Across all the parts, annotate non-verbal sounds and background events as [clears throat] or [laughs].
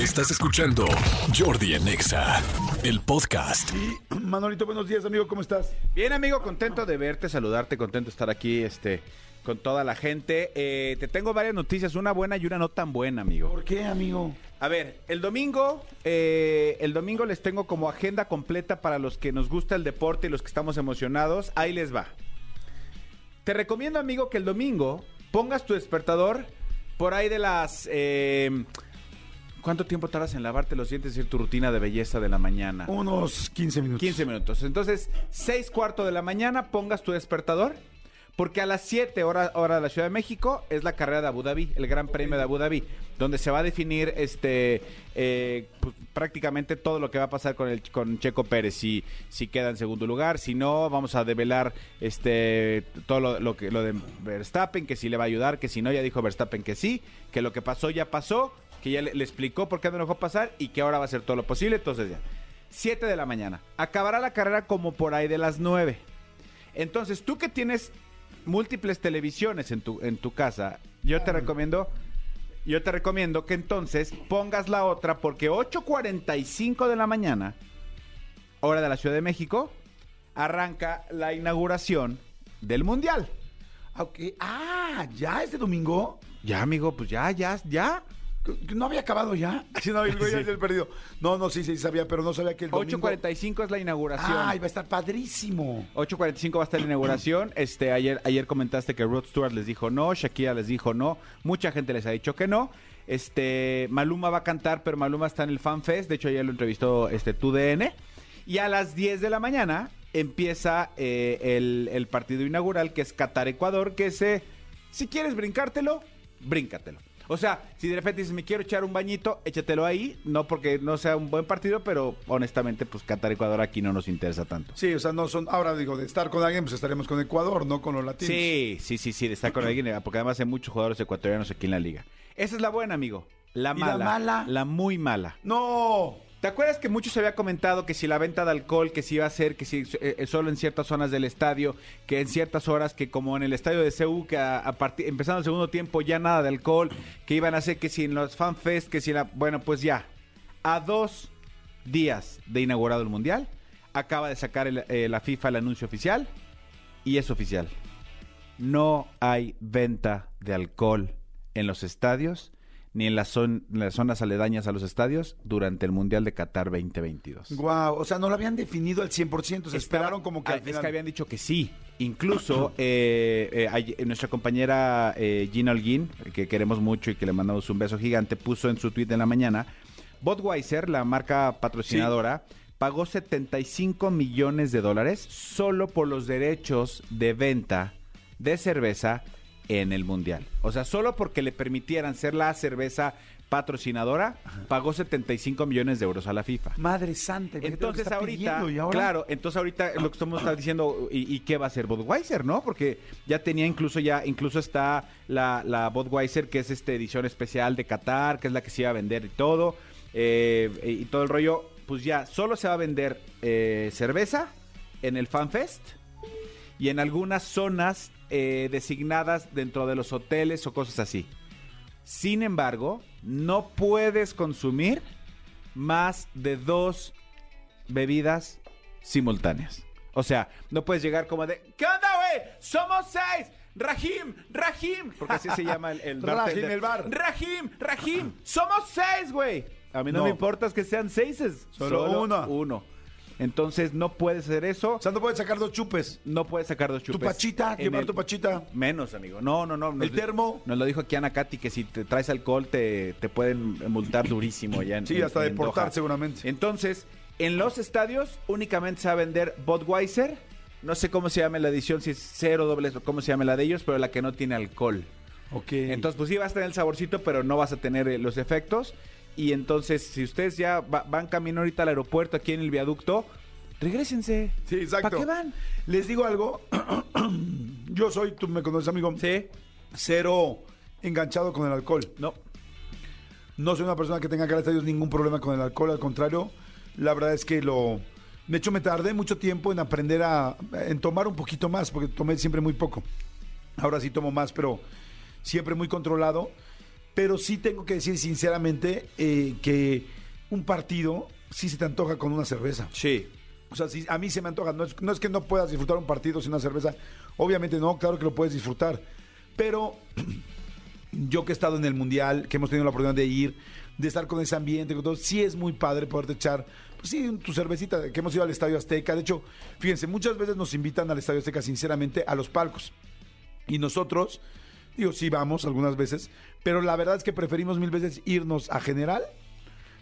Estás escuchando Jordi en Exa, el podcast. Y Manolito, buenos días, amigo, ¿cómo estás? Bien, amigo, contento de verte, saludarte, contento de estar aquí este, con toda la gente. Eh, te tengo varias noticias, una buena y una no tan buena, amigo. ¿Por qué, amigo? A ver, el domingo, eh, el domingo les tengo como agenda completa para los que nos gusta el deporte y los que estamos emocionados. Ahí les va. Te recomiendo, amigo, que el domingo pongas tu despertador por ahí de las... eh, ¿Cuánto tiempo tardas en lavarte los dientes y hacer tu rutina de belleza de la mañana? Unos 15 minutos. 15 minutos. Entonces, 6 cuarto de la mañana pongas tu despertador. Porque a las 7 hora, hora de la Ciudad de México es la carrera de Abu Dhabi, el Gran Premio de Abu Dhabi, donde se va a definir este eh, pues, prácticamente todo lo que va a pasar con el con Checo Pérez, si, si queda en segundo lugar, si no, vamos a develar este todo lo, lo que lo de Verstappen, que si le va a ayudar, que si no, ya dijo Verstappen que sí, que lo que pasó ya pasó, que ya le, le explicó por qué no dejó pasar y que ahora va a hacer todo lo posible, entonces ya. 7 de la mañana. Acabará la carrera como por ahí de las 9. Entonces, tú que tienes múltiples televisiones en tu, en tu casa, yo te recomiendo, yo te recomiendo que entonces pongas la otra porque 8.45 de la mañana, hora de la Ciudad de México, arranca la inauguración del Mundial. Ah, ok. Ah, ¿ya este domingo? Ya, amigo, pues ya, ya, ya. ¿Que ¿No había acabado ya? [laughs] Sí, no, el güey había perdido. No, no, sí, sí, sabía, pero no sabía que el domingo... 8.45 es la inauguración. Ah, iba a estar padrísimo. 8.45 va a estar la inauguración. [clears throat] Este, ayer, ayer comentaste que Rod Stewart les dijo no, Shakira les dijo no, mucha gente les ha dicho que no. Este, Maluma va a cantar, pero Maluma está en el Fan Fest. De hecho, ayer lo entrevistó este TUDN. Y a las 10 de la mañana empieza eh, el, el partido inaugural, que es Qatar-Ecuador, que se, si quieres brincártelo, bríncatelo. O sea, si de repente dices, me quiero echar un bañito, échatelo ahí. No porque no sea un buen partido, pero honestamente, pues Qatar-Ecuador aquí no nos interesa tanto. Sí, o sea, no son... Ahora digo, de estar con alguien, pues estaremos con Ecuador, no con los latinos. Sí, sí, sí, sí, de estar con alguien, porque además hay muchos jugadores ecuatorianos aquí en la liga. Esa es la buena, amigo. La ¿Y la mala. mala? La muy mala. ¡No! ¿Te acuerdas que muchos se había comentado que si la venta de alcohol, que si iba a ser, que si eh, eh, solo en ciertas zonas del estadio, que en ciertas horas, que como en el estadio de CU, que a, empezando el segundo tiempo ya nada de alcohol, que iban a hacer que si en los fanfest, que si la, bueno, pues ya, a dos días de inaugurado el mundial, acaba de sacar eh, la FIFA el anuncio oficial y es oficial. No hay venta de alcohol en los estadios ni en las, zon- en las zonas aledañas a los estadios durante el Mundial de Qatar 2022. Guau, o sea, no lo habían definido al 100%, se Estaba- esperaron como que al Es final... que habían dicho que sí. Incluso eh, eh, ay- nuestra compañera eh, Gina Holguín, que queremos mucho y que le mandamos un beso gigante, puso en su tweet de la mañana, Budweiser, la marca patrocinadora, pagó 75 millones de dólares solo por los derechos de venta de cerveza en el Mundial. O sea, solo porque le permitieran ser la cerveza patrocinadora, pagó 75 millones de euros a la FIFA. Madre santa. Entonces está ahorita, pidiendo, ¿y ahora? claro, entonces ahorita lo que estamos está diciendo, ¿y, y qué va a hacer Budweiser, no? Porque ya tenía incluso ya, incluso está la, la Budweiser, que es esta edición especial de Qatar, que es la que se iba a vender y todo, eh, y todo el rollo, pues ya solo se va a vender eh, cerveza en el FanFest y en algunas zonas eh, designadas dentro de los hoteles o cosas así. Sin embargo, no puedes consumir más de dos bebidas simultáneas. O sea, no puedes llegar como de ¿Qué onda, güey? ¡Somos seis! ¡Rahim! ¡Rahim! Porque así se llama el, el [laughs] Rahim, el bar. ¡Rahim! ¡Rahim! ¡Somos seis, güey! A mí no, No. me importa que sean seises. Solo uno. Uno. Entonces no puedes hacer eso. O sea, no puedes sacar dos chupes. No puedes sacar dos Tu chupes. pachita, En llevar el- tu pachita. Menos, amigo. No, no, no. Nos ¿El termo? Nos lo dijo aquí Ana Katy que si te traes alcohol te, te pueden multar durísimo ya en Sí, en- hasta en deportar Doha. seguramente. Entonces, en los estadios únicamente se va a vender Budweiser. No sé cómo se llama la edición, si es cero dobles o cómo se llama la de ellos, pero la que no tiene alcohol. Ok. Entonces, pues sí vas a tener el saborcito, pero no vas a tener eh, los efectos. Y entonces, si ustedes ya va- van camino ahorita al aeropuerto aquí en el viaducto, regresense. Sí, exacto. ¿Para qué van? Les digo algo. [clears throat] Yo soy, tú me conoces, amigo. Sí. Cero enganchado con el alcohol. No. No soy una persona que tenga, gracias a Dios, ningún problema con el alcohol. Al contrario, la verdad es que lo... De hecho, me tardé mucho tiempo en aprender a... en tomar un poquito más, porque tomé siempre muy poco. Ahora sí tomo más, pero siempre muy controlado. Pero sí tengo que decir sinceramente eh, que un partido sí se te antoja con una cerveza. Sí. O sea, sí, a mí se me antoja. No es, no es que no puedas disfrutar un partido sin una cerveza. Obviamente no, claro que lo puedes disfrutar. Pero [clears throat] yo que he estado en el Mundial, que hemos tenido la oportunidad de ir, de estar con ese ambiente, con todo, sí es muy padre poderte echar, pues sí, tu cervecita, que hemos ido al Estadio Azteca. De hecho, fíjense, muchas veces nos invitan al Estadio Azteca, sinceramente, a los palcos. Y nosotros, digo, sí vamos algunas veces, pero la verdad es que preferimos mil veces irnos a general,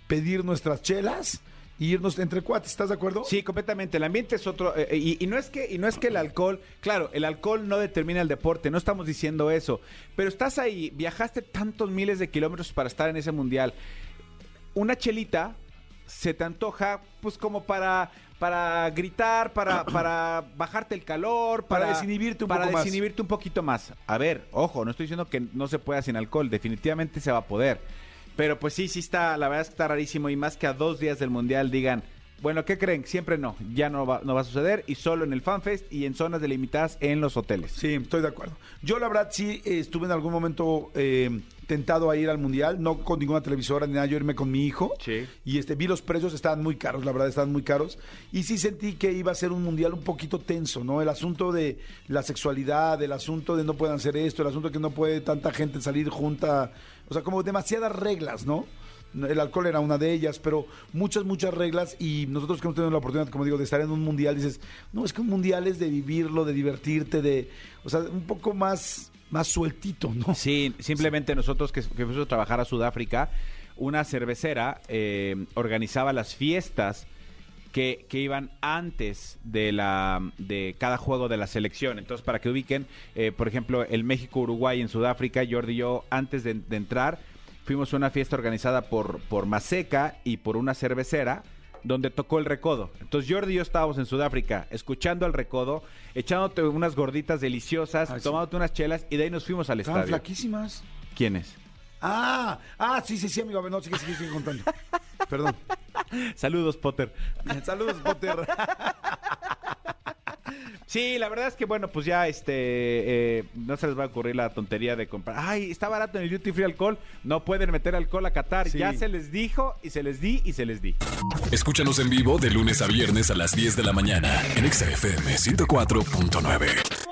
pedir nuestras chelas y irnos entre cuates, ¿estás de acuerdo? Sí, completamente. El ambiente es otro. eh, y, y no es que, y no es que el alcohol, claro, el alcohol no determina el deporte, no estamos diciendo eso. Pero estás ahí, viajaste tantos miles de kilómetros para estar en ese mundial. Una chelita se te antoja, pues como para. Para gritar, para, [clears throat] para bajarte el calor, Para para, desinhibirte un para poco más. desinhibirte un poquito más. A ver, ojo, no estoy diciendo que no se pueda sin alcohol, definitivamente se va a poder. Pero pues sí, sí está, la verdad es que está rarísimo y más que a dos días del Mundial digan, bueno, ¿qué creen? Siempre no, ya no va, no va a suceder y solo en el FanFest y en zonas delimitadas en los hoteles. Sí, estoy de acuerdo. Yo la verdad sí eh, estuve en algún momento eh, tentado a ir al mundial, no con ninguna televisora ni nada, yo irme con mi hijo. Sí. Y este vi los precios estaban muy caros, la verdad estaban muy caros y sí sentí que iba a ser un mundial un poquito tenso, ¿no? El asunto de la sexualidad, el asunto de no puedan hacer esto, el asunto de que no puede tanta gente salir junta, o sea, como demasiadas reglas, ¿no? El alcohol era una de ellas, pero muchas, muchas reglas y nosotros que hemos tenido la oportunidad, como digo, de estar en un mundial, dices, no, es que un mundial es de vivirlo, de divertirte, de, o sea, un poco más, más sueltito, ¿no? Sí, simplemente nosotros que, que fuimos a trabajar a Sudáfrica, una cervecera eh, organizaba las fiestas que, que iban antes de la de cada juego de la selección. Entonces, para que ubiquen, eh, por ejemplo, el México-Uruguay en Sudáfrica, Jordi y yo, antes de, de entrar, fuimos a una fiesta organizada por, por Maseca y por una cervecera donde tocó el recodo. Entonces Jordi y yo estábamos en Sudáfrica escuchando al recodo, echándote unas gorditas deliciosas, Ay, sí. tomándote unas chelas y de ahí nos fuimos al Estaban estadio. flaquísimas. ¿Quiénes? Ah, ah, sí, sí, sí, amigo. A ver, No, sigue, sigue, sigue contando. Perdón. Saludos, Potter. Saludos, Potter. [laughs] Sí, la verdad es que bueno, pues ya este eh, no se les va a ocurrir la tontería de comprar. Ay, está barato en el duty free alcohol. No pueden meter alcohol a Qatar. Sí. Ya se les dijo y se les di y se les di. Escúchanos en vivo de lunes a viernes a las 10 de la mañana en Exa FM 104.9.